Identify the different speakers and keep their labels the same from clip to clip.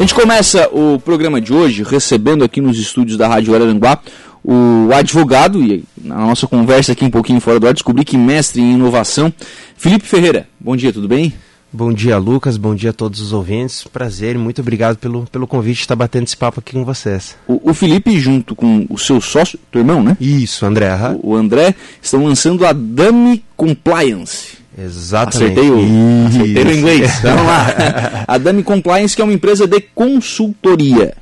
Speaker 1: A gente começa o programa de hoje recebendo aqui nos estúdios da Rádio Araranguá o advogado, e na nossa conversa aqui um pouquinho fora do ar, descobri que mestre em inovação, Felipe Ferreira. Bom dia, tudo bem?
Speaker 2: Bom dia, Lucas. Bom dia a todos os ouvintes. Prazer e muito obrigado pelo, pelo convite de estar batendo esse papo aqui com vocês.
Speaker 1: O, o Felipe, junto com o seu sócio, teu irmão, né?
Speaker 2: Isso, André.
Speaker 1: O, o André, estão lançando a Dummy Compliance.
Speaker 2: Exatamente.
Speaker 1: Acertei o, acertei o inglês. Vamos lá. A Dummy Compliance, que é uma empresa de consultoria.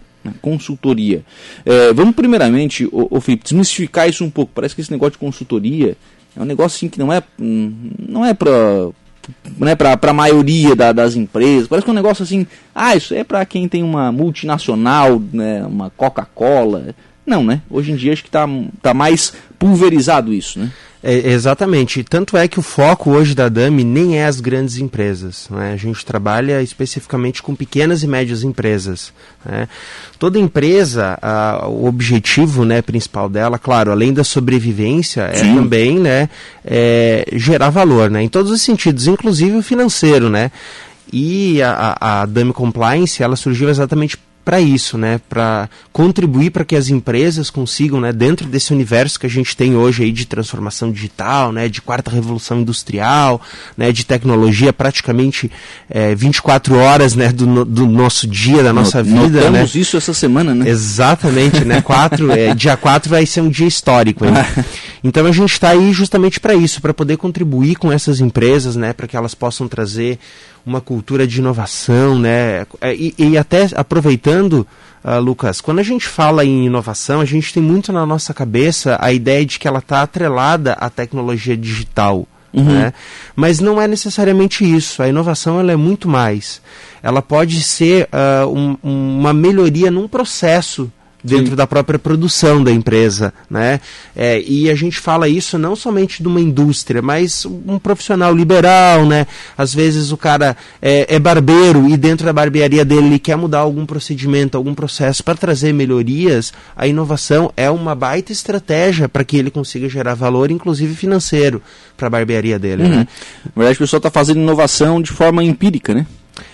Speaker 1: Consultoria. É, vamos primeiramente, o, o Felipe, desmistificar isso um pouco. Parece que esse negócio de consultoria é um negócio assim que não é, não é para né, para a maioria da, das empresas. Parece que é um negócio assim, ah, isso é para quem tem uma multinacional, né, uma Coca-Cola. Não, né? Hoje em dia acho que está tá mais pulverizado isso, né?
Speaker 2: É, exatamente. Tanto é que o foco hoje da DAMI nem é as grandes empresas. Né? A gente trabalha especificamente com pequenas e médias empresas. Né? Toda empresa, a, o objetivo né, principal dela, claro, além da sobrevivência, é Sim. também né, é, gerar valor, né? em todos os sentidos, inclusive o financeiro. Né? E a, a, a DAMI Compliance ela surgiu exatamente para isso, né? Para contribuir para que as empresas consigam, né, dentro desse universo que a gente tem hoje aí de transformação digital, né, de quarta revolução industrial, né, de tecnologia praticamente é, 24 horas, né, do, do nosso dia, da nossa Not, vida,
Speaker 1: notamos né? isso essa semana, né?
Speaker 2: Exatamente, né? Quatro, é, dia 4 vai ser um dia histórico, hein? Então a gente está aí justamente para isso, para poder contribuir com essas empresas, né, para que elas possam trazer uma cultura de inovação, né? É, e, e até aproveitando, uh, Lucas, quando a gente fala em inovação, a gente tem muito na nossa cabeça a ideia de que ela está atrelada à tecnologia digital. Uhum. Né? Mas não é necessariamente isso. A inovação ela é muito mais. Ela pode ser uh, um, uma melhoria num processo dentro Sim. da própria produção da empresa, né? É, e a gente fala isso não somente de uma indústria, mas um profissional liberal, né? Às vezes o cara é, é barbeiro e dentro da barbearia dele ele quer mudar algum procedimento, algum processo para trazer melhorias. A inovação é uma baita estratégia para que ele consiga gerar valor, inclusive financeiro, para a barbearia dele. Uhum. Né?
Speaker 1: Na verdade, o pessoal está fazendo inovação de forma empírica, né?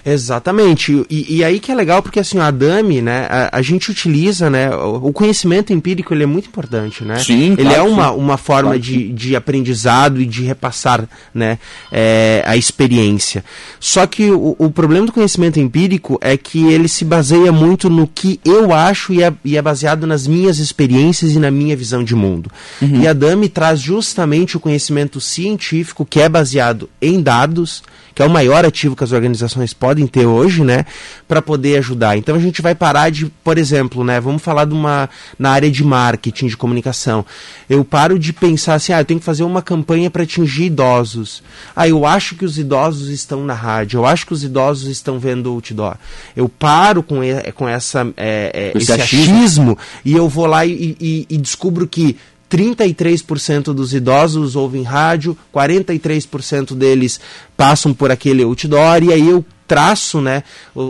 Speaker 2: Exatamente. E, e, aí que é legal porque assim, a DAMI, né, a, a, gente utiliza, né, o, conhecimento empírico ele é muito importante, né?
Speaker 1: Sim,
Speaker 2: ele
Speaker 1: claro,
Speaker 2: é uma, uma forma claro. de, de aprendizado e de repassar, né, é, a experiência. Só que o, o problema do conhecimento empírico é que ele se baseia muito no que eu acho e é, e é baseado nas minhas experiências e na minha visão de mundo. Uhum. E a DAMI traz justamente o conhecimento científico que é baseado em dados, que é o maior ativo que as organizações podem ter hoje, né, para poder ajudar. Então a gente vai parar de, por exemplo, né, vamos falar de uma na área de marketing, de comunicação. Eu paro de pensar assim, ah, eu tenho que fazer uma campanha para atingir idosos. Ah, eu acho que os idosos estão na rádio, eu acho que os idosos estão vendo outdoor. Eu paro com, com essa, é, é, esse, esse achismo. achismo e eu vou lá e, e, e descubro que 33% dos idosos ouvem rádio, 43% deles passam por aquele outdoor, e aí eu traço né,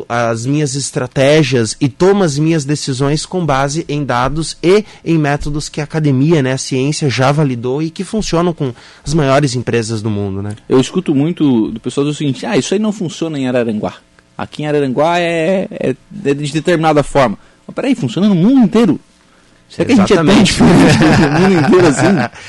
Speaker 2: as minhas estratégias e tomo as minhas decisões com base em dados e em métodos que a academia, né, a ciência já validou e que funcionam com as maiores empresas do mundo. Né?
Speaker 1: Eu escuto muito do pessoal do seguinte, ah, isso aí não funciona em Araranguá. Aqui em Araranguá é, é, é de determinada forma. Mas peraí, funciona no mundo inteiro. Será que a gente é tão diferente do mundo inteiro assim?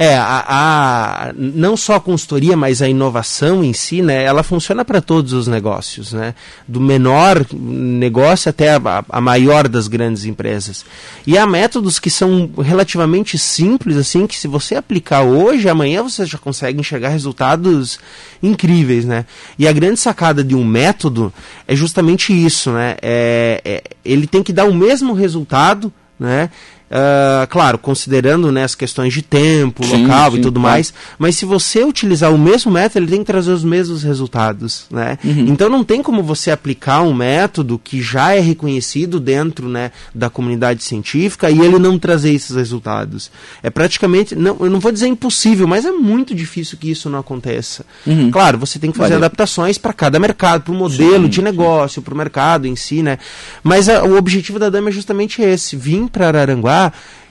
Speaker 2: É, a, a, não só a consultoria, mas a inovação em si, né, ela funciona para todos os negócios, né, do menor negócio até a, a, maior das grandes empresas. E há métodos que são relativamente simples, assim, que se você aplicar hoje, amanhã você já consegue enxergar resultados incríveis, né. E a grande sacada de um método é justamente isso, né, é, é ele tem que dar o mesmo resultado né? Uh, claro, considerando né, as questões de tempo, sim, local sim, e tudo claro. mais, mas se você utilizar o mesmo método, ele tem que trazer os mesmos resultados, né? Uhum. Então não tem como você aplicar um método que já é reconhecido dentro né, da comunidade científica e ele não trazer esses resultados. É praticamente, não, eu não vou dizer impossível, mas é muito difícil que isso não aconteça. Uhum. Claro, você tem que fazer adaptações para cada mercado, para o modelo sim, de negócio, para o mercado em si, né? Mas a, o objetivo da Dama é justamente esse, vir para Araranguá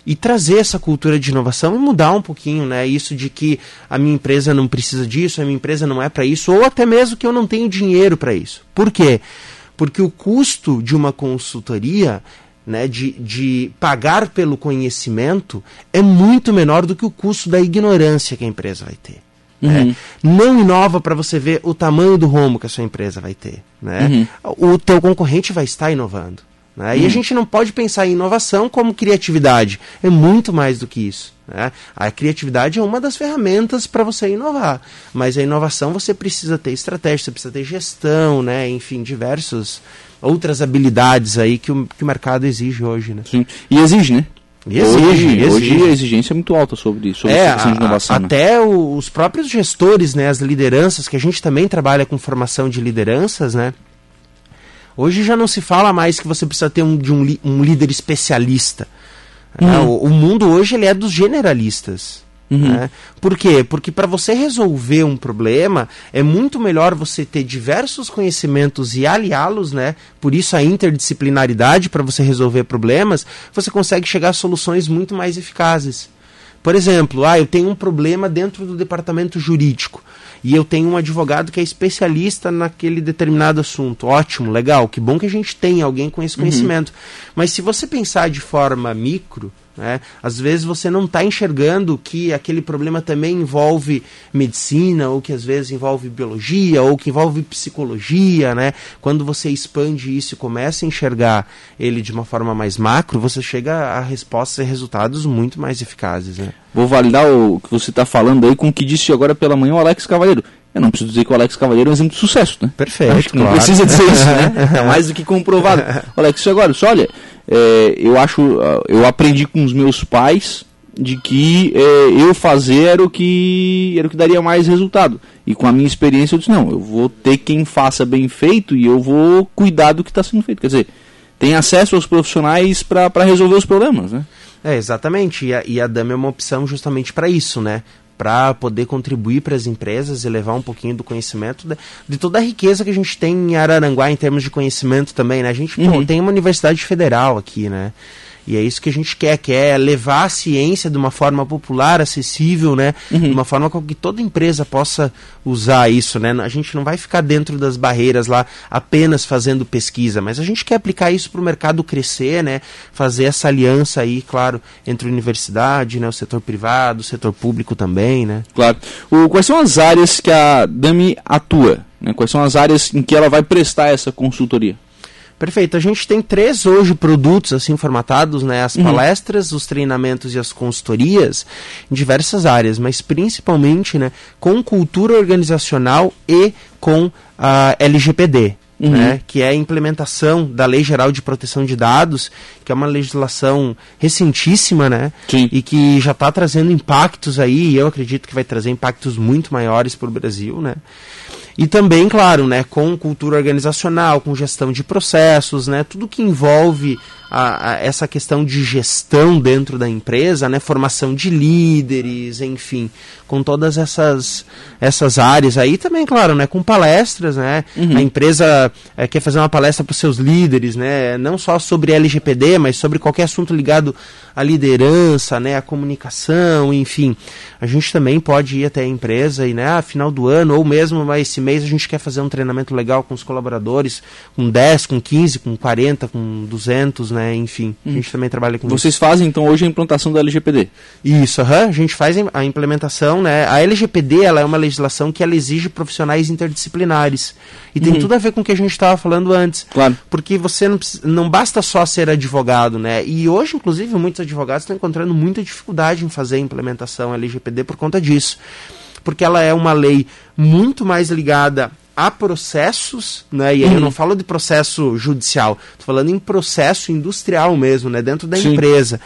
Speaker 2: e trazer essa cultura de inovação e mudar um pouquinho, né? Isso de que a minha empresa não precisa disso, a minha empresa não é para isso, ou até mesmo que eu não tenho dinheiro para isso. Por quê? Porque o custo de uma consultoria né, de, de pagar pelo conhecimento é muito menor do que o custo da ignorância que a empresa vai ter. Né? Uhum. Não inova para você ver o tamanho do rombo que a sua empresa vai ter. Né? Uhum. O teu concorrente vai estar inovando. Né? E a gente não pode pensar em inovação como criatividade. É muito mais do que isso. Né? A criatividade é uma das ferramentas para você inovar. Mas a inovação você precisa ter estratégia, você precisa ter gestão, né? enfim, diversos outras habilidades aí que o, que o mercado exige hoje. Né?
Speaker 1: Sim. E exige, né? Exige, hoje, exige. hoje a exigência é muito alta sobre, sobre
Speaker 2: é, questão de inovação. A, né? Até os próprios gestores, né, as lideranças, que a gente também trabalha com formação de lideranças, né? Hoje já não se fala mais que você precisa ter um, de um, um líder especialista. Uhum. É, o, o, mundo hoje ele é dos generalistas. Uhum. Né? Por quê? Porque para você resolver um problema, é muito melhor você ter diversos conhecimentos e aliá-los, né? Por isso a interdisciplinaridade para você resolver problemas, você consegue chegar a soluções muito mais eficazes. Por exemplo, ah, eu tenho um problema dentro do departamento jurídico e eu tenho um advogado que é especialista naquele determinado assunto. Ótimo, legal, que bom que a gente tem alguém com esse uhum. conhecimento. Uhum. Mas se você pensar de forma micro, né? Às vezes você não está enxergando que aquele problema também envolve medicina, ou que às vezes envolve biologia, ou que envolve psicologia. Né? Quando você expande isso e começa a enxergar ele de uma forma mais macro, você chega a respostas e resultados muito mais eficazes. Né?
Speaker 1: Vou validar o que você está falando aí com o que disse agora pela manhã o Alex Cavaleiro. Eu não preciso dizer que o Alex Cavaleiro é um exemplo de sucesso, né?
Speaker 2: Perfeito.
Speaker 1: Acho que claro. não precisa dizer isso, né? É mais do que comprovado. Alex, agora, só olha, é, eu acho, ah, eu aprendi com os meus pais de que é, eu fazer era o que era o que daria mais resultado. E com a minha experiência eu disse, não, eu vou ter quem faça bem feito e eu vou cuidar do que está sendo feito. Quer dizer, tem acesso aos profissionais para resolver os problemas, né?
Speaker 2: É, exatamente. E a, e a DAM é uma opção justamente para isso, né? Para poder contribuir para as empresas e levar um pouquinho do conhecimento de, de, toda a riqueza que a gente tem em Araranguá em termos de conhecimento também, né? A gente uhum. pô, tem uma universidade federal aqui, né? E é isso que a gente quer, que é levar a ciência de uma forma popular, acessível, né? Uhum. De uma forma com que toda empresa possa usar isso, né? A gente não vai ficar dentro das barreiras lá apenas fazendo pesquisa, mas a gente quer aplicar isso para o mercado crescer, né? Fazer essa aliança aí, claro, entre a universidade, né? O setor privado, o setor público também, né?
Speaker 1: Claro. O, quais são as áreas que a Dami atua? Né? Quais são as áreas em que ela vai prestar essa consultoria?
Speaker 2: Perfeito. A gente tem três hoje produtos assim formatados, né? As uhum. palestras, os treinamentos e as consultorias em diversas áreas, mas principalmente, né, com cultura organizacional e com a LGPD. Uhum. Né, que é a implementação da Lei Geral de Proteção de Dados, que é uma legislação recentíssima, né? Sim. E que já está trazendo impactos aí, e eu acredito que vai trazer impactos muito maiores para o Brasil, né? E também, claro, né, com cultura organizacional, com gestão de processos, né, tudo que envolve a, a, essa questão de gestão dentro da empresa, né, formação de líderes, enfim, com todas essas, essas áreas aí também, claro, né, com palestras, né, uhum. a empresa é, quer fazer uma palestra para os seus líderes, né, não só sobre LGPD, mas sobre qualquer assunto ligado à liderança, né, à comunicação, enfim, a gente também pode ir até a empresa e, né, a final do ano ou mesmo esse mês a gente quer fazer um treinamento legal com os colaboradores, com 10, com 15, com 40, com 200, né, enfim, hum. a gente também trabalha com
Speaker 1: Vocês isso. fazem então hoje a implantação da LGPD?
Speaker 2: Isso, a gente faz a implementação, né, a LGPD ela é uma legislação que ela exige profissionais interdisciplinares e tem uhum. tudo a ver com o que a gente estava falando antes.
Speaker 1: Claro.
Speaker 2: Porque você não, não basta só ser advogado, né, e hoje inclusive muitos advogados estão encontrando muita dificuldade em fazer a implementação LGPD por conta disso porque ela é uma lei muito mais ligada a processos, né? E aí uhum. eu não falo de processo judicial, estou falando em processo industrial mesmo, né? Dentro da Sim. empresa.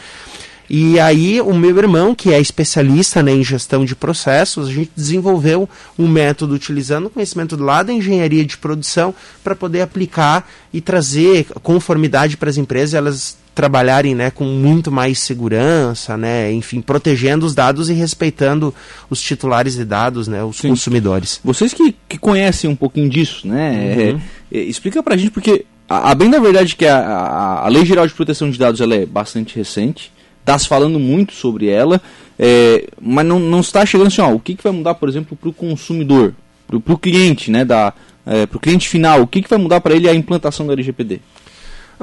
Speaker 2: E aí o meu irmão, que é especialista né, em gestão de processos, a gente desenvolveu um método utilizando o conhecimento lá da engenharia de produção para poder aplicar e trazer conformidade para as empresas, elas trabalharem né, com muito mais segurança, né, enfim, protegendo os dados e respeitando os titulares de dados, né, os Sim. consumidores.
Speaker 1: Vocês que, que conhecem um pouquinho disso, né, uhum. é, é, explica pra gente, porque a, a bem da verdade que a, a, a, Lei Geral de Proteção de Dados ela é bastante recente, está se falando muito sobre ela, é, mas não, não está chegando assim, ó, o que, que vai mudar, por exemplo, para o consumidor, para o cliente né, da, é, para o cliente final, o que, que vai mudar para ele a implantação do LGPD?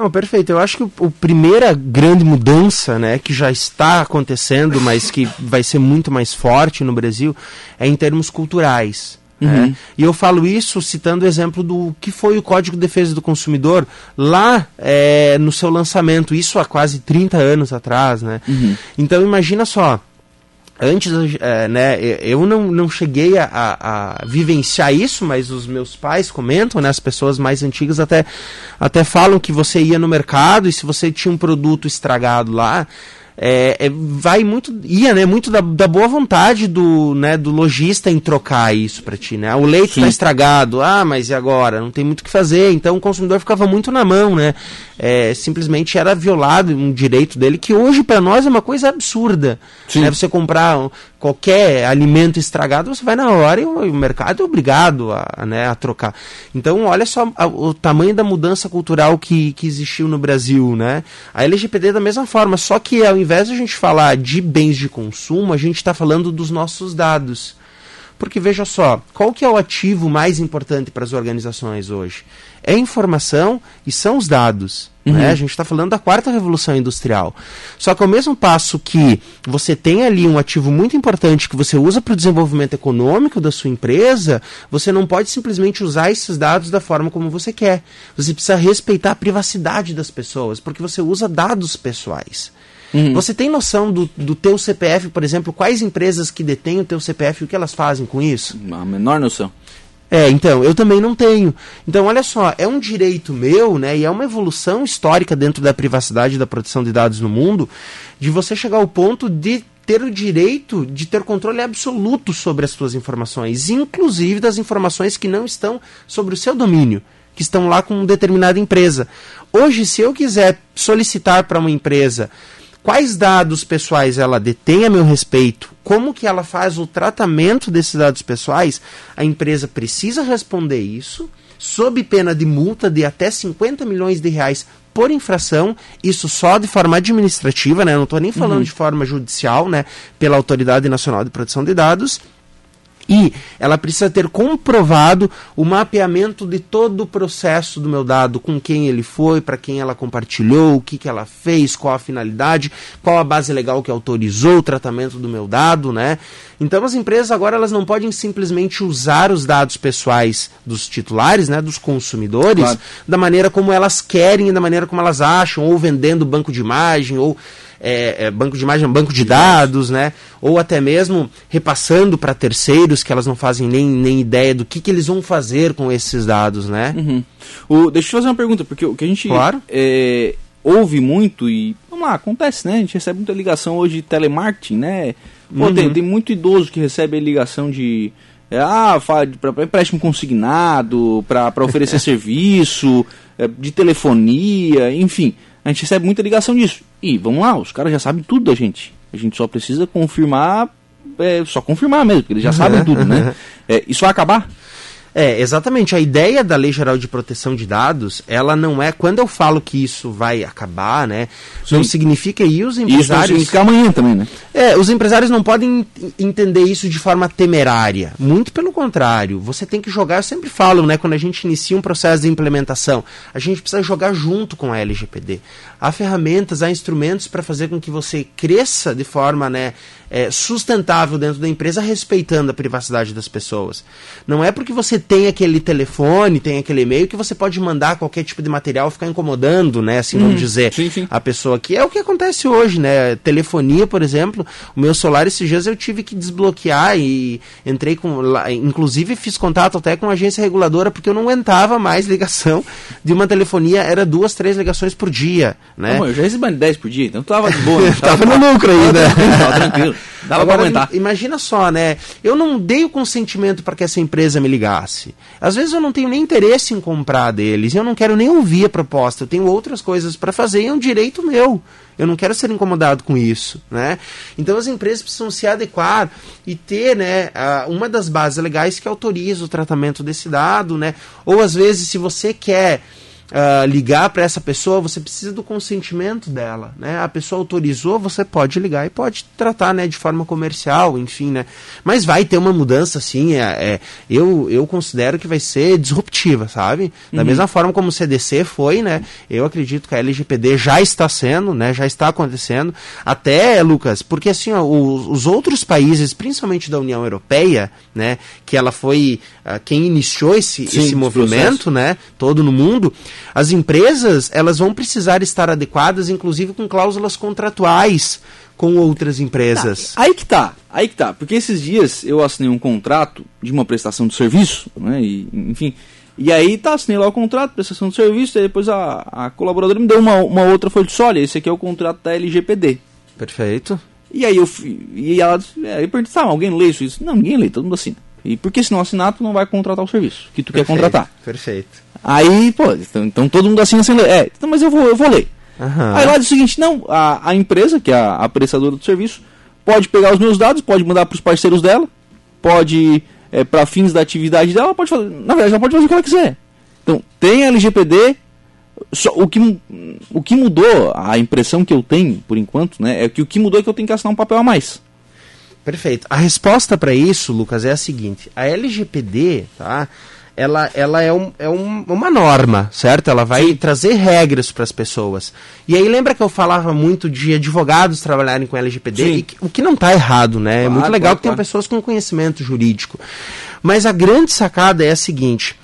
Speaker 2: Não, perfeito. Eu acho que a primeira grande mudança, né, que já está acontecendo, mas que vai ser muito mais forte no Brasil, é em termos culturais. Né? Uhum. E eu falo isso citando o exemplo do que foi o Código de Defesa do Consumidor lá é, no seu lançamento, isso há quase 30 anos atrás. Né? Uhum. Então imagina só, antes, é, né, eu não, não cheguei a, a, vivenciar isso, mas os meus pais comentam, né, as pessoas mais antigas até, até falam que você ia no mercado e se você tinha um produto estragado lá, é, é, vai muito ia né muito da, da, boa vontade do né do lojista em trocar isso para ti né? O leite está estragado. Ah mas e agora? Não tem muito o que fazer. Então o consumidor ficava muito na mão né? É, simplesmente era violado um direito dele que hoje para nós é uma coisa absurda. Né? você comprar qualquer alimento estragado você vai na hora e o, mercado é obrigado a, né, a trocar. Então olha só a, o tamanho da mudança cultural que, que existiu no Brasil né? A LGPD é da mesma forma só que ao invés invés de a gente falar de bens de consumo, a gente está falando dos nossos dados. Porque veja só, qual que é o ativo mais importante para as organizações hoje? É informação e são os dados. Uhum. Né? A gente está falando da quarta revolução industrial. Só que ao mesmo passo que você tem ali um ativo muito importante que você usa para o desenvolvimento econômico da sua empresa, você não pode simplesmente usar esses dados da forma como você quer. Você precisa respeitar a privacidade das pessoas, porque você usa dados pessoais. Uhum. Você tem noção do, do teu CPF, por exemplo, quais empresas que detêm o teu CPF e o que elas fazem com isso?
Speaker 1: A menor noção.
Speaker 2: É, então, eu também não tenho. Então, olha só, é um direito meu, né, e é uma evolução histórica dentro da privacidade e da proteção de dados no mundo, de você chegar ao ponto de ter o direito de ter controle absoluto sobre as suas informações, inclusive das informações que não estão sobre o seu domínio, que estão lá com determinada empresa. Hoje, se eu quiser solicitar para uma empresa quais dados pessoais ela detém a meu respeito, como que ela faz o tratamento desses dados pessoais, a empresa precisa responder isso, sob pena de multa de até 50 milhões de reais por infração, isso só de forma administrativa, né? não estou nem falando uhum. de forma judicial, né? pela Autoridade Nacional de Proteção de Dados, e ela precisa ter comprovado o mapeamento de todo o processo do meu dado, com quem ele foi, para quem ela compartilhou, o que, que ela fez, qual a finalidade, qual a base legal que autorizou o tratamento do meu dado, né? Então as empresas agora elas não podem simplesmente usar os dados pessoais dos titulares, né, dos consumidores, claro. da maneira como elas querem, da maneira como elas acham, ou vendendo banco de imagem, ou é, é, banco de imagem, banco de dados, né? Ou até mesmo repassando para terceiros que elas não fazem nem, nem ideia do que, que eles vão fazer com esses dados, né?
Speaker 1: Uhum. O, deixa eu fazer uma pergunta, porque o que a gente
Speaker 2: claro.
Speaker 1: é, ouve muito e, vamos lá, acontece, né? A gente recebe muita ligação hoje de telemarketing, né? Pô, uhum. tem, tem muito idoso que recebe a ligação de é, ah, para empréstimo consignado, para oferecer serviço, é, de telefonia, enfim. A gente recebe muita ligação disso. E vamos lá, os caras já sabem tudo da gente. A gente só precisa confirmar, é, só confirmar mesmo, porque eles já sabem tudo, né? É, isso vai acabar?
Speaker 2: É, exatamente. A ideia da Lei Geral de Proteção de Dados, ela não é. Quando eu falo que isso vai acabar, né? Sim. Não significa e os empresários. Isso não
Speaker 1: significa amanhã também, né?
Speaker 2: É, os empresários não podem entender isso de forma temerária. Muito pelo contrário. Você tem que jogar, eu sempre falo, né? Quando a gente inicia um processo de implementação, a gente precisa jogar junto com a LGPD. Há ferramentas, há instrumentos para fazer com que você cresça de forma, né? É, sustentável dentro da empresa, respeitando a privacidade das pessoas. Não é porque você tem aquele telefone, tem aquele e-mail que você pode mandar qualquer tipo de material ficar incomodando, né? Assim, vamos hum, dizer, sim, sim. a pessoa que é o que acontece hoje, né? Telefonia, por exemplo, o meu celular esses dias eu tive que desbloquear e entrei com, inclusive fiz contato até com a agência reguladora porque eu não aguentava mais ligação de uma telefonia, era duas, três ligações por dia, né?
Speaker 1: Não, eu já recebi 10 por dia, então tava de boa. Né?
Speaker 2: tava, tava no lucro ainda.
Speaker 1: Tava tranquilo. Dava Agora, pra aguentar.
Speaker 2: Imagina só, né? Eu não dei o consentimento para que essa empresa me ligasse. Às vezes eu não tenho nem interesse em comprar deles, eu não quero nem ouvir a proposta, eu tenho outras coisas para fazer e é um direito meu. Eu não quero ser incomodado com isso, né? Então as empresas precisam se adequar e ter, né, uma das bases legais que autoriza o tratamento desse dado, né? Ou às vezes se você quer uh, ligar para essa pessoa, você precisa do consentimento dela, né? A pessoa autorizou, você pode ligar e pode tratar, né, de forma comercial, enfim, né? Mas vai ter uma mudança, sim. É, é eu, eu considero que vai ser disruptiva, sabe? Da uhum. mesma forma como o CDC foi, né? Eu acredito que a LGPD já está sendo, né? Já está acontecendo. Até, Lucas, porque assim, ó, os, os outros países, principalmente da União Europeia, né? Que ela foi uh, quem iniciou esse, sim, esse movimento, né? Todo no mundo as empresas elas vão precisar estar adequadas, inclusive com cláusulas contratuais com outras empresas.
Speaker 1: Tá, aí que tá, aí que tá. Porque esses dias eu assinei um contrato de uma prestação de serviço, né? E, enfim. E aí tá, assinei lá o contrato, prestação de serviço, e depois a, a colaboradora me deu uma, uma outra folha de olha, esse aqui é o contrato da LGPD.
Speaker 2: Perfeito.
Speaker 1: E aí eu e ela é, eu perguntei, tá, alguém lê isso? isso? Não, ninguém lê, todo mundo assina. E porque se não assinar, tu não vai contratar o serviço que tu
Speaker 2: perfeito,
Speaker 1: quer contratar.
Speaker 2: Perfeito.
Speaker 1: Aí, pô, então, todo mundo assina sem ler. É, então, mas eu vou, eu vou ler. Uhum. Aí lá diz o seguinte, não, a, a empresa, que é a, a prestadora do serviço, pode pegar os meus dados, pode mandar para os parceiros dela, pode, é, para fins da atividade dela, pode fazer, na verdade, ela pode fazer o que ela quiser. Então, tem a LGPD, só, o, que, o que mudou, a impressão que eu tenho, por enquanto, né, é que o que mudou é que eu tenho que assinar um papel a mais.
Speaker 2: Perfeito. A resposta para isso, Lucas, é a seguinte: a LGPD, tá? Ela, ela é, um, é um, uma norma, certo? Ela vai Sim. trazer regras para as pessoas. E aí lembra que eu falava muito de advogados trabalharem com LGPD? E que, o que não está errado, né? Claro, é muito legal claro, que claro. tem pessoas com conhecimento jurídico. Mas a grande sacada é a seguinte: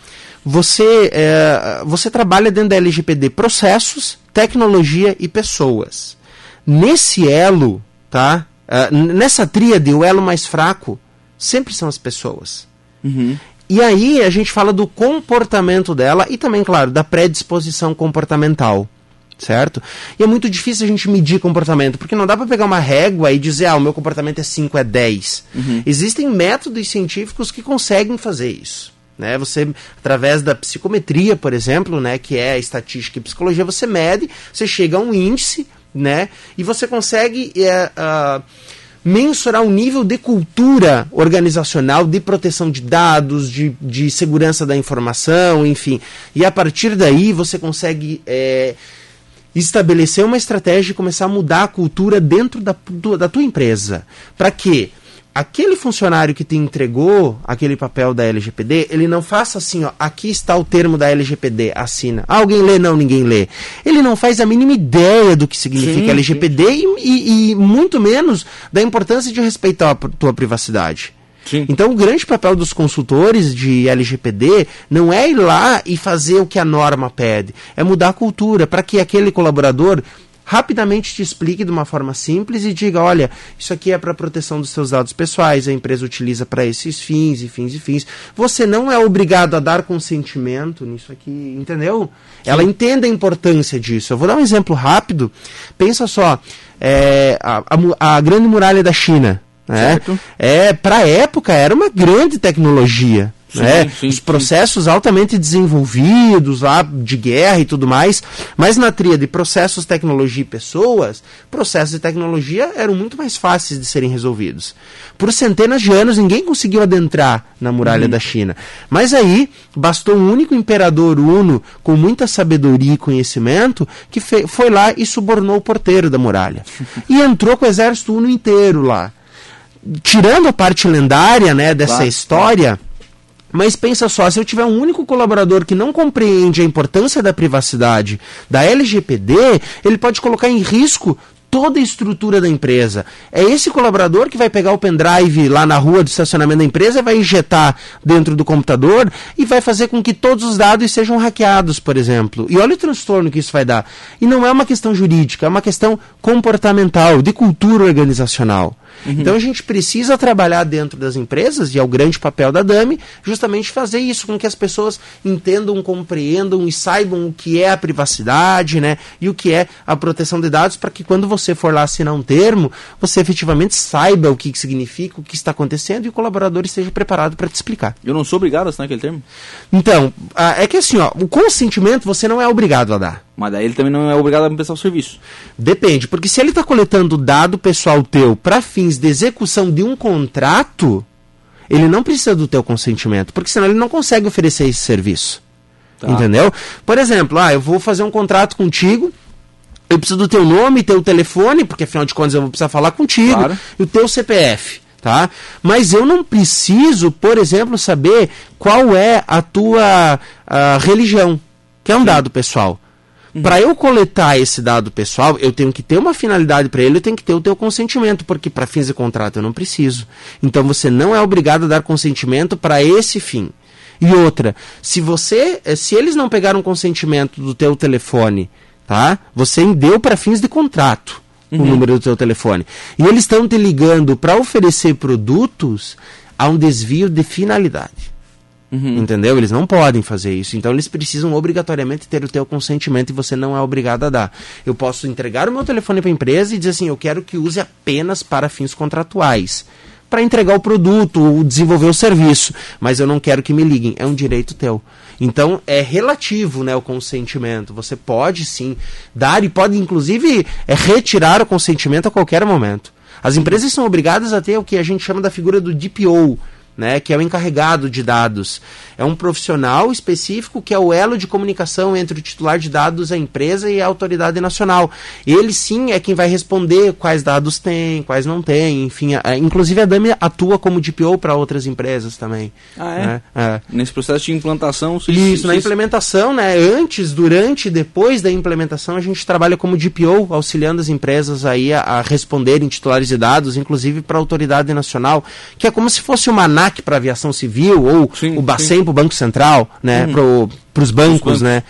Speaker 2: você, é, você trabalha dentro da LGPD processos, tecnologia e pessoas. Nesse elo, tá? Uh, nessa tríade, o elo mais fraco sempre são as pessoas. Uhum. E aí a gente fala do comportamento dela e também, claro, da predisposição comportamental. Certo? E é muito difícil a gente medir comportamento, porque não dá para pegar uma régua e dizer, ah, o meu comportamento é 5, é 10. Uhum. Existem métodos científicos que conseguem fazer isso. Né? Você, através da psicometria, por exemplo, né, que é a estatística e psicologia, você mede, você chega a um índice, né, e você consegue. É, uh, mensurar o nível de cultura organizacional, de proteção de dados, de, de segurança da informação, enfim. E a partir daí você consegue é, estabelecer uma estratégia e começar a mudar a cultura dentro da, da tua empresa. Para quê? Aquele funcionário que te entregou aquele papel da LGPD, ele não faça assim, ó, aqui está o termo da LGPD, assina. Ah, alguém lê? Não, ninguém lê. Ele não faz a mínima ideia do que significa sim, LGPD sim. E, e, e, muito menos da importância de respeitar a tua privacidade. Sim. Então, o grande papel dos consultores de LGPD não é ir lá e fazer o que a norma pede, é mudar a cultura para que aquele colaborador rapidamente te explique de uma forma simples e diga: olha, isso aqui é para proteção dos seus dados pessoais, a empresa utiliza para esses fins e fins e fins. Você não é obrigado a dar consentimento nisso aqui, entendeu? Sim. Ela entende a importância disso. Eu vou dar um exemplo rápido. Pensa só: é, a, a, a grande muralha da China. Né? É, para a época era uma grande tecnologia. Sim, né? sim, os processos sim. altamente desenvolvidos lá de guerra e tudo mais, mas na tria de processos, tecnologia e pessoas, processos de tecnologia eram muito mais fáceis de serem resolvidos. Por centenas de anos ninguém conseguiu adentrar na muralha uhum. da China, mas aí bastou um único imperador uno com muita sabedoria e conhecimento que foi lá e subornou o porteiro da muralha e entrou com o exército uno inteiro lá. Tirando a parte lendária, né, dessa claro, história, claro mas pensa só, se eu tiver um único colaborador que não compreende a importância da privacidade da LGPD, ele pode colocar em risco toda a estrutura da empresa. É esse colaborador que vai pegar o pendrive lá na rua do estacionamento da empresa, vai injetar dentro do computador e vai fazer com que todos os dados sejam hackeados, por exemplo. E olha o transtorno que isso vai dar. E não é uma questão jurídica, é uma questão comportamental, de cultura organizacional. Uhum. Então a gente precisa trabalhar dentro das empresas, e é o grande papel da DAMI, justamente fazer isso com que as pessoas entendam, compreendam e saibam o que é a privacidade, né? E o que é a proteção de dados, para que quando você for lá assinar um termo, você efetivamente saiba o que, que significa, o que está acontecendo e o colaborador esteja preparado para te explicar.
Speaker 1: Eu não sou obrigado a assinar aquele termo?
Speaker 2: Então, é que assim, ó, o consentimento você não é obrigado a dar.
Speaker 1: Mas daí ele também não é obrigado a prestar o serviço.
Speaker 2: Depende, porque se ele está coletando dado pessoal teu para fins de execução de um contrato, ele não precisa do teu consentimento, porque senão ele não consegue oferecer esse serviço. Tá. Entendeu? Por exemplo, ah, eu vou fazer um contrato contigo, eu preciso do teu nome, teu telefone, porque afinal de contas eu vou precisar falar contigo, claro. e o teu CPF. Tá? Mas eu não preciso, por exemplo, saber qual é a tua a religião, que é um Sim. dado pessoal. Uhum. Para eu coletar esse dado pessoal, eu tenho que ter uma finalidade para ele, eu tenho que ter o teu consentimento, porque para fins de contrato eu não preciso. Então você não é obrigado a dar consentimento para esse fim. E outra, se você, eh, se eles não pegaram consentimento do teu telefone, tá? Você deu para fins de contrato uhum. o número do teu telefone. E eles estão te ligando para oferecer produtos a um desvio de finalidade. Uhum. Entendeu? Eles não podem fazer isso. Então eles precisam obrigatoriamente ter o teu consentimento e você não é obrigado a dar. Eu posso entregar o meu telefone para a empresa e dizer assim: eu quero que use apenas para fins contratuais. Para entregar o produto ou desenvolver o serviço. Mas eu não quero que me liguem. É um direito teu. Então é relativo né, o consentimento. Você pode sim dar e pode, inclusive, é, retirar o consentimento a qualquer momento. As empresas são obrigadas a ter o que a gente chama da figura do DPO né, que é o encarregado de dados. É um profissional específico que é o elo de comunicação entre o titular de dados, a empresa e a autoridade nacional. Ele sim é quem vai responder quais dados tem, quais não tem, enfim. A, inclusive a DAMI atua como DPO para outras empresas também.
Speaker 1: Ah, é? Né? é?
Speaker 2: Nesse processo de implantação... Isso, isso, na implementação, né, antes, durante e depois da implementação, a gente trabalha como DPO, auxiliando as empresas aí a, a responderem titulares de dados, inclusive para a autoridade nacional, que é como se fosse uma ANAC para aviação civil ou sim, o Bacen para o Banco Central, né, hum. para os bancos, né.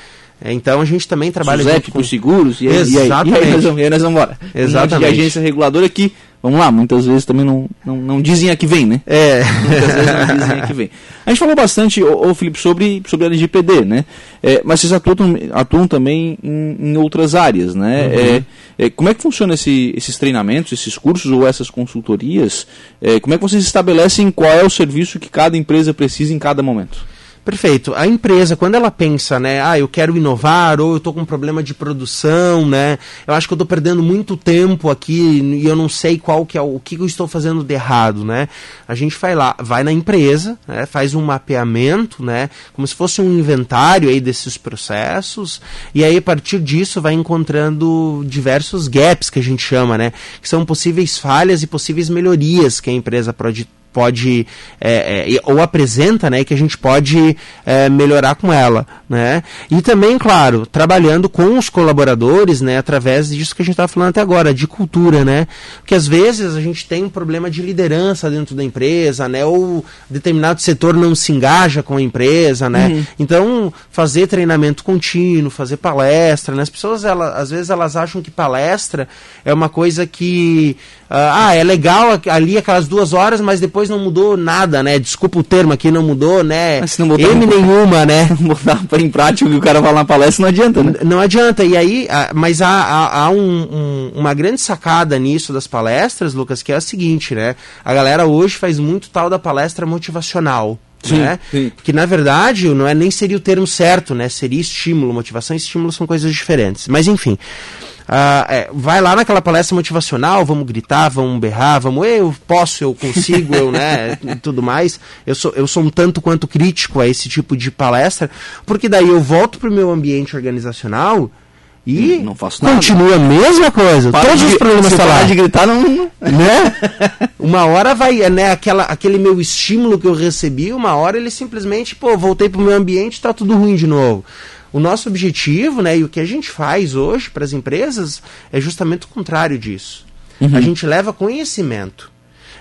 Speaker 2: Então a gente também trabalha
Speaker 1: Suzep, com seguros e aí, Exatamente. E aí, e aí, nós vamos, e aí nós vamos embora.
Speaker 2: Exatamente.
Speaker 1: De agência reguladora que, vamos lá, muitas vezes também não, não, não dizem a que vem, né?
Speaker 2: É.
Speaker 1: Muitas vezes não dizem a que vem. A gente falou bastante, ô, ô Felipe, sobre, sobre a LGPD, né? É, mas vocês atuam, atuam também em, em outras áreas, né? Uhum. É, é, como é que funciona esse, esses treinamentos, esses cursos ou essas consultorias? É, como é que vocês estabelecem qual é o serviço que cada empresa precisa em cada momento?
Speaker 2: Perfeito. A empresa, quando ela pensa, né, ah, eu quero inovar, ou eu estou com um problema de produção, né, eu acho que eu estou perdendo muito tempo aqui e eu não sei qual que é o, que eu estou fazendo de errado, né? A gente vai lá, vai na empresa, né, faz um mapeamento, né, como se fosse um inventário aí desses processos, e aí a partir disso vai encontrando diversos gaps que a gente chama, né, que são possíveis falhas e possíveis melhorias que a empresa pode pode é, é, ou apresenta, né, que a gente pode é, melhorar com ela, né? E também, claro, trabalhando com os colaboradores, né, através disso que a gente está falando até agora, de cultura, né? Porque às vezes a gente tem um problema de liderança dentro da empresa, né? Ou determinado setor não se engaja com a empresa, né? Uhum. Então, fazer treinamento contínuo, fazer palestra, né? As pessoas, elas, às vezes, elas acham que palestra é uma coisa que ah, é legal ali aquelas duas horas, mas depois não mudou nada, né? Desculpa o termo aqui, não mudou, né? Mas
Speaker 1: não botar M nenhuma, né? botar em prática o que o cara fala na palestra não adianta, né?
Speaker 2: Não adianta. E aí, mas há, há, há um, um, uma grande sacada nisso das palestras, Lucas, que é a seguinte, né? A galera hoje faz muito tal da palestra motivacional. Sim, né? Sim. Que na verdade não é nem seria o termo certo, né? Seria estímulo, motivação e estímulo são coisas diferentes. Mas enfim, ah, é, vai lá naquela palestra motivacional, vamos gritar, vamos berrar, vamos, eu posso, eu consigo, eu, né, e tudo mais. Eu sou, eu sou um tanto quanto crítico a esse tipo de palestra, porque daí eu volto para o meu ambiente organizacional e
Speaker 1: não faço nada.
Speaker 2: continua a mesma coisa. Para Todos de, os problemas estão lá.
Speaker 1: de gritar, não,
Speaker 2: né? uma hora vai, né, aquela, aquele meu estímulo que eu recebi, uma hora ele simplesmente, pô, voltei para o meu ambiente, está tudo ruim de novo. O nosso objetivo, né, e o que a gente faz hoje para as empresas é justamente o contrário disso. Uhum. A gente leva conhecimento.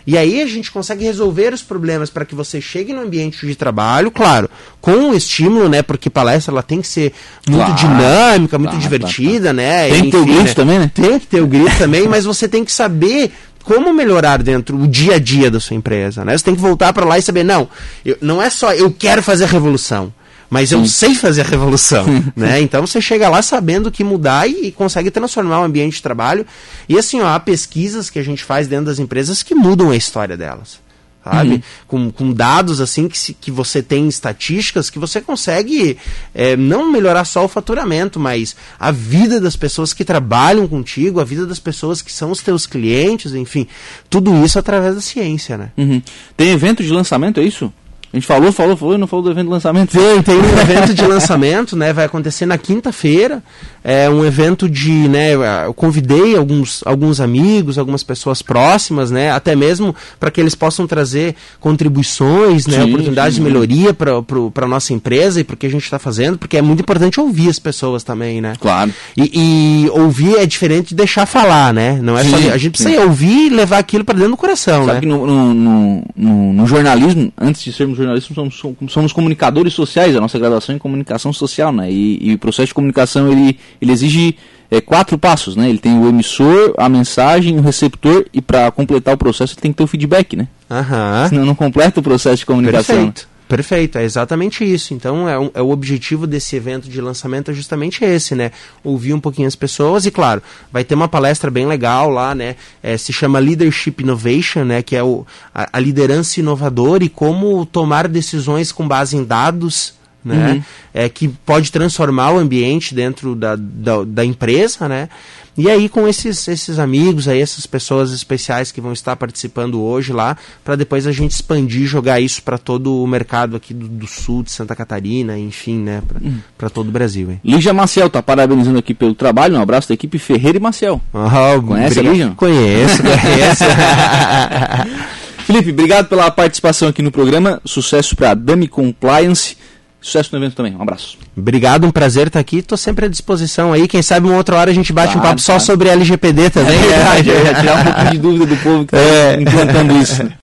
Speaker 2: E aí a gente consegue resolver os problemas para que você chegue no ambiente de trabalho, claro, com um estímulo, né? Porque palestra ela tem que ser muito claro, dinâmica, muito claro, divertida, claro. né?
Speaker 1: Tem que ter o grito né? também, né?
Speaker 2: Tem que ter o grito também, mas você tem que saber como melhorar dentro o dia a dia da sua empresa, né? Você tem que voltar para lá e saber, não, eu, não é só eu quero fazer a revolução mas eu sei fazer a revolução, né? Então você chega lá sabendo que mudar e, e, consegue transformar o ambiente de trabalho. E assim, ó, há pesquisas que a gente faz dentro das empresas que mudam a história delas. Sabe? Uhum. Com, com dados assim que, se, que você tem estatísticas que você consegue é, não melhorar só o faturamento, mas a vida das pessoas que trabalham contigo, a vida das pessoas que são os teus clientes, enfim, tudo isso através da ciência, né?
Speaker 1: Uhum. Tem evento de lançamento, é isso? A gente falou, falou, falou e não falou do evento de lançamento.
Speaker 2: Tem, tem um evento de lançamento, né? Vai acontecer na quinta-feira. É um evento de, né? Eu convidei alguns, alguns amigos, algumas pessoas próximas, né? Até mesmo para que eles possam trazer contribuições, né?
Speaker 1: Sim,
Speaker 2: Oportunidades
Speaker 1: sim.
Speaker 2: de melhoria para a nossa empresa e para o que a gente está fazendo, porque é muito importante ouvir as pessoas também, né?
Speaker 1: Claro.
Speaker 2: E, e ouvir é diferente de deixar falar, né? Não é
Speaker 1: Sim,
Speaker 2: só a gente precisa ouvir e levar aquilo para dentro do coração,
Speaker 1: Sabe
Speaker 2: né?
Speaker 1: que no, no, no, no- no jornalismo, antes de sermos jornalistas, somos, somos- comunicadores sociais, a nossa graduação é em comunicação social, né? E, e o processo de comunicação, ele, ele exige é, quatro passos, né? Ele tem o emissor, a mensagem, o receptor, e para completar o processo ele tem que ter o feedback, né?
Speaker 2: Aham.
Speaker 1: Senão não completa o processo de comunicação.
Speaker 2: Perfeito. Perfeito, é exatamente isso. Então, é, um- é o objetivo desse evento de lançamento é justamente esse, né? Ouvir um pouquinho as pessoas e, claro, vai ter uma palestra bem legal lá, né? É, se chama Leadership Innovation, né? Que é o, a, a liderança inovadora e como tomar decisões com base em dados, né?
Speaker 1: Uhum.
Speaker 2: É, que pode transformar o ambiente dentro da, da, da empresa, né? E aí com esses, esses amigos, aí essas pessoas especiais que vão estar participando hoje lá, para depois a gente expandir e jogar isso para todo o mercado aqui do, do sul de Santa Catarina, enfim, né, para todo o Brasil. Hein?
Speaker 1: Lígia Maciel tá parabenizando aqui pelo trabalho. Um abraço da equipe Ferreira e Maciel.
Speaker 2: Ah,
Speaker 1: Conhece a
Speaker 2: obri-
Speaker 1: Lígia?
Speaker 2: Conheço, conheço.
Speaker 1: Felipe, obrigado pela participação aqui no programa. Sucesso para Dami Compliance. Sucesso no evento também. Um abraço.
Speaker 2: Obrigado, um prazer estar aqui. Estou sempre à disposição aí. Quem sabe uma outra hora a gente bate um
Speaker 1: Claro,
Speaker 2: papo
Speaker 1: um pouquinho